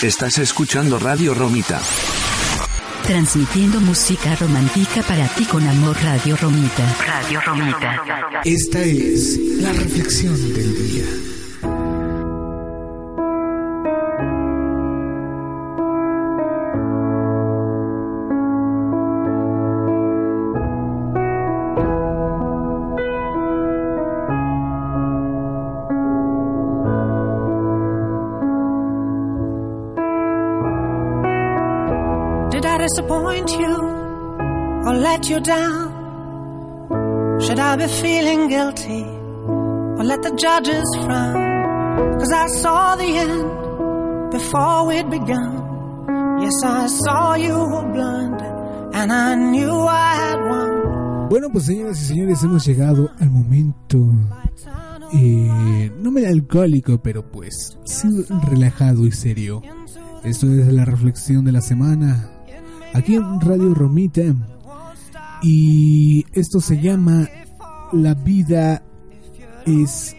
Estás escuchando Radio Romita. Transmitiendo música romántica para ti con amor Radio Romita. Radio Romita. Esta es la reflexión del día. Disappoint you or let you down? Should I be feeling guilty or let the judges frown? Cause I saw the end before we'd begun. Yes, I saw you were blind and I knew I had won. Bueno, pues señoras y señores, hemos llegado al momento eh, no melancólico, pero pues sí relajado y serio. Esto es la reflexión de la semana aquí en Radio Romita. Y esto se llama La vida es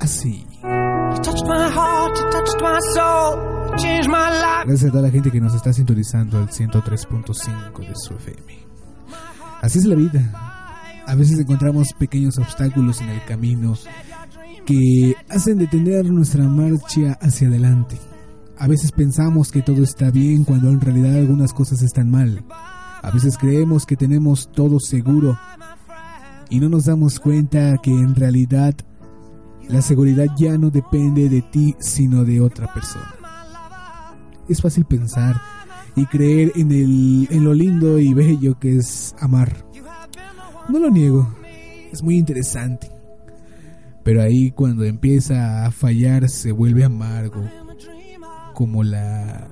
así. Gracias a toda la gente que nos está sintonizando al 103.5 de su FM. Así es la vida. A veces encontramos pequeños obstáculos en el camino que hacen detener nuestra marcha hacia adelante. A veces pensamos que todo está bien cuando en realidad algunas cosas están mal. A veces creemos que tenemos todo seguro y no nos damos cuenta que en realidad la seguridad ya no depende de ti sino de otra persona. Es fácil pensar y creer en, el, en lo lindo y bello que es amar. No lo niego, es muy interesante. Pero ahí cuando empieza a fallar se vuelve amargo, como la...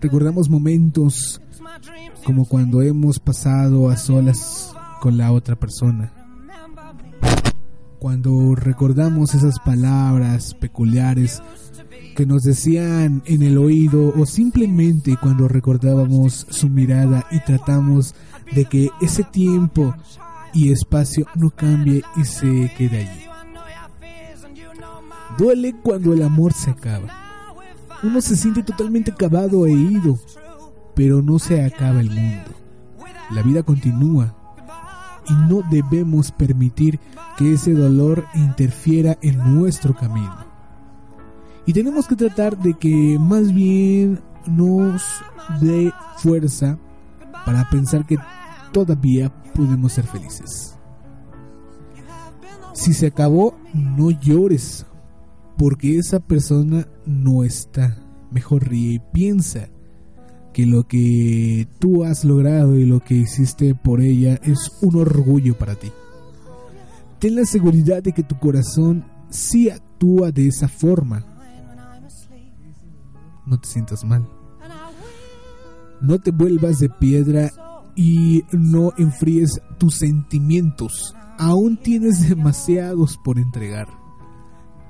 Recordamos momentos como cuando hemos pasado a solas con la otra persona. Cuando recordamos esas palabras peculiares que nos decían en el oído o simplemente cuando recordábamos su mirada y tratamos de que ese tiempo y espacio no cambie y se quede allí. Duele cuando el amor se acaba. Uno se siente totalmente acabado e ido, pero no se acaba el mundo. La vida continúa y no debemos permitir que ese dolor interfiera en nuestro camino. Y tenemos que tratar de que más bien nos dé fuerza para pensar que todavía podemos ser felices. Si se acabó, no llores, porque esa persona no está. Mejor ríe y piensa que lo que tú has logrado y lo que hiciste por ella es un orgullo para ti. Ten la seguridad de que tu corazón sí actúa de esa forma. No te sientas mal. No te vuelvas de piedra y no enfríes tus sentimientos. Aún tienes demasiados por entregar.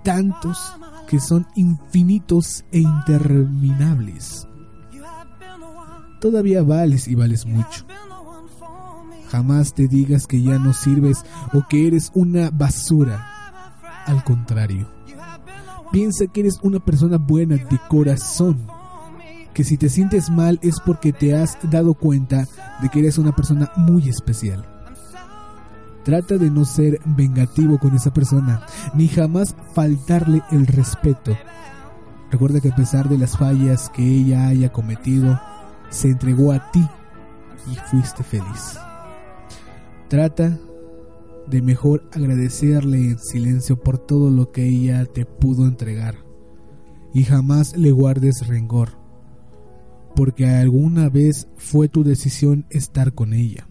Tantos que son infinitos e interminables. Todavía vales y vales mucho. Jamás te digas que ya no sirves o que eres una basura. Al contrario, piensa que eres una persona buena de corazón. Que si te sientes mal es porque te has dado cuenta de que eres una persona muy especial. Trata de no ser vengativo con esa persona, ni jamás faltarle el respeto. Recuerda que a pesar de las fallas que ella haya cometido, se entregó a ti y fuiste feliz. Trata de mejor agradecerle en silencio por todo lo que ella te pudo entregar y jamás le guardes rencor, porque alguna vez fue tu decisión estar con ella.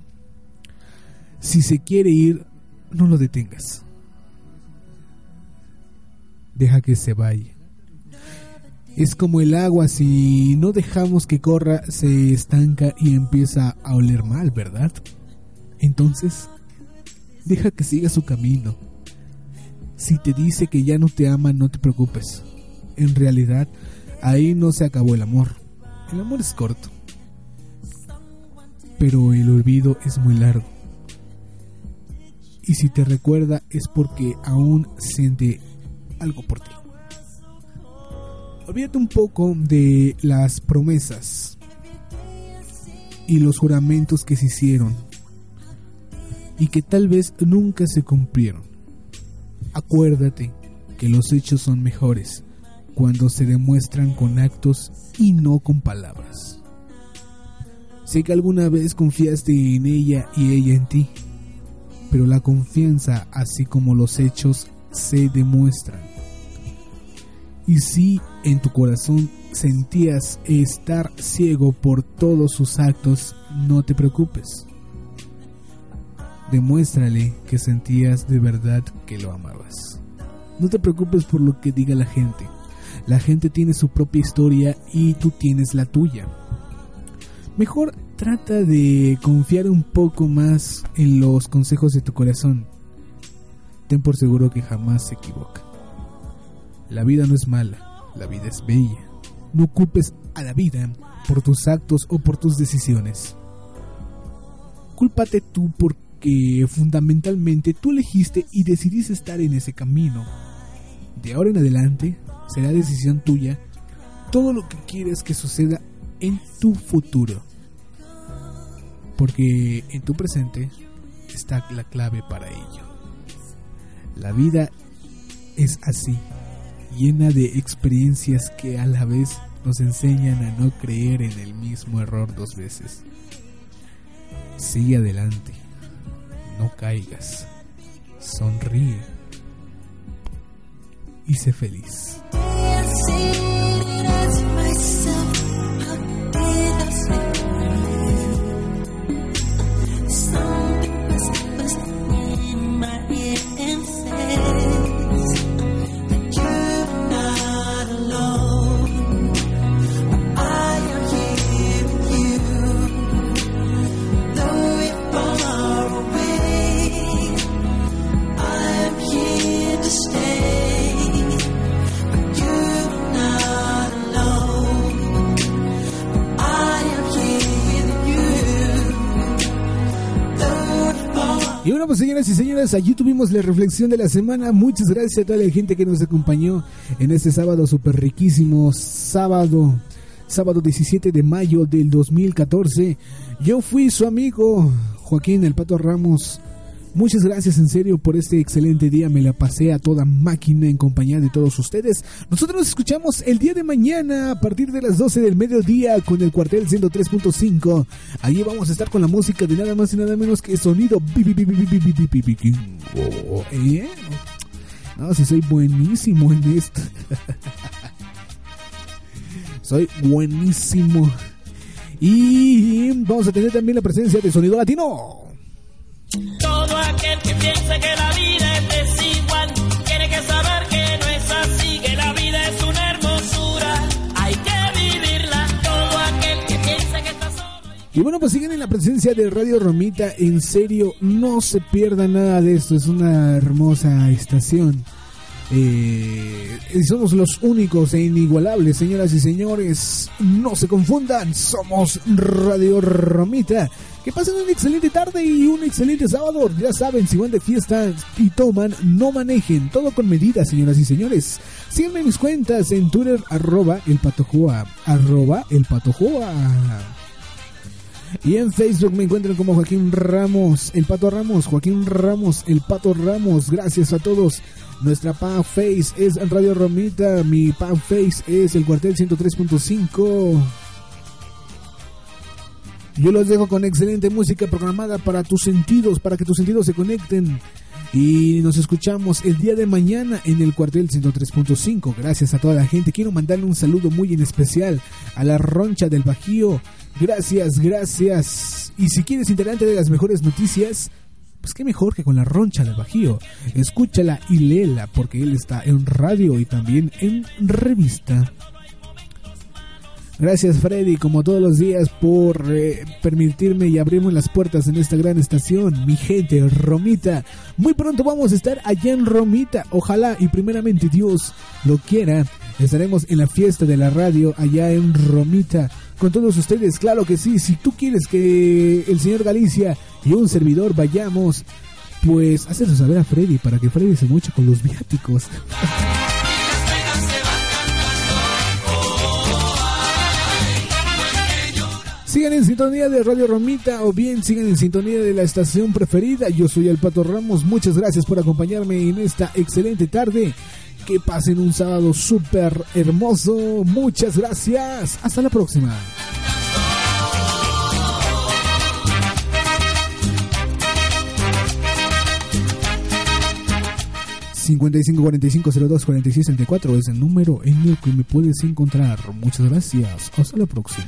Si se quiere ir, no lo detengas. Deja que se vaya. Es como el agua, si no dejamos que corra, se estanca y empieza a oler mal, ¿verdad? Entonces, deja que siga su camino. Si te dice que ya no te ama, no te preocupes. En realidad, ahí no se acabó el amor. El amor es corto. Pero el olvido es muy largo. Y si te recuerda es porque aún siente algo por ti. Olvídate un poco de las promesas y los juramentos que se hicieron y que tal vez nunca se cumplieron. Acuérdate que los hechos son mejores cuando se demuestran con actos y no con palabras. Sé que alguna vez confiaste en ella y ella en ti, pero la confianza, así como los hechos, se demuestran. Y si en tu corazón sentías estar ciego por todos sus actos, no te preocupes. Demuéstrale que sentías de verdad que lo amabas. No te preocupes por lo que diga la gente. La gente tiene su propia historia y tú tienes la tuya. Mejor trata de confiar un poco más en los consejos de tu corazón. Ten por seguro que jamás se equivoca. La vida no es mala, la vida es bella. No culpes a la vida por tus actos o por tus decisiones. Cúlpate tú porque fundamentalmente tú elegiste y decidiste estar en ese camino. De ahora en adelante será decisión tuya todo lo que quieres que suceda en tu futuro. Porque en tu presente está la clave para ello. La vida es así, llena de experiencias que a la vez nos enseñan a no creer en el mismo error dos veces. Sigue adelante, no caigas, sonríe y sé feliz. Y bueno, pues señoras y señores, allí tuvimos la reflexión de la semana. Muchas gracias a toda la gente que nos acompañó en este sábado súper riquísimo, sábado, sábado 17 de mayo del 2014. Yo fui su amigo Joaquín El Pato Ramos Muchas gracias en serio por este excelente día. Me la pasé a toda máquina en compañía de todos ustedes. Nosotros nos escuchamos el día de mañana a partir de las 12 del mediodía con el cuartel 103.5. Allí vamos a estar con la música de nada más y nada menos que sonido. ¿Eh? No, si soy buenísimo en esto. soy buenísimo. Y vamos a tener también la presencia de sonido latino. Y bueno, pues siguen en la presencia de Radio Romita. En serio, no se pierda nada de esto. Es una hermosa estación. Eh, somos los únicos e inigualables, señoras y señores. No se confundan, somos Radio Romita. Que pasen una excelente tarde y un excelente sábado. Ya saben, si van de fiesta y toman, no manejen. Todo con medida, señoras y señores. Síganme mis cuentas en Twitter, arroba el patojoa, arroba el patojoa. Y en Facebook me encuentran como Joaquín Ramos, el Pato Ramos, Joaquín Ramos, el Pato Ramos. Gracias a todos. Nuestra Pan Face es Radio Romita, mi Pan Face es el cuartel 103.5. Yo los dejo con excelente música programada para tus sentidos, para que tus sentidos se conecten. Y nos escuchamos el día de mañana en el cuartel 103.5. Gracias a toda la gente. Quiero mandarle un saludo muy en especial a la roncha del Bajío. Gracias, gracias. Y si quieres enterarte de las mejores noticias, pues qué mejor que con la roncha del Bajío. Escúchala y léela porque él está en radio y también en revista. Gracias Freddy, como todos los días, por eh, permitirme y abrirme las puertas en esta gran estación. Mi gente, Romita. Muy pronto vamos a estar allá en Romita. Ojalá y primeramente Dios lo quiera. Estaremos en la fiesta de la radio allá en Romita. Con todos ustedes, claro que sí. Si tú quieres que el señor Galicia y un servidor vayamos, pues hazlo saber a Freddy para que Freddy se muche con los viáticos. Sigan en sintonía de Radio Romita o bien sigan en sintonía de la estación preferida. Yo soy el Pato Ramos. Muchas gracias por acompañarme en esta excelente tarde. Que pasen un sábado súper hermoso. Muchas gracias. Hasta la próxima. 55 45 02 46 34 es el número en el que me puedes encontrar. Muchas gracias. Hasta la próxima.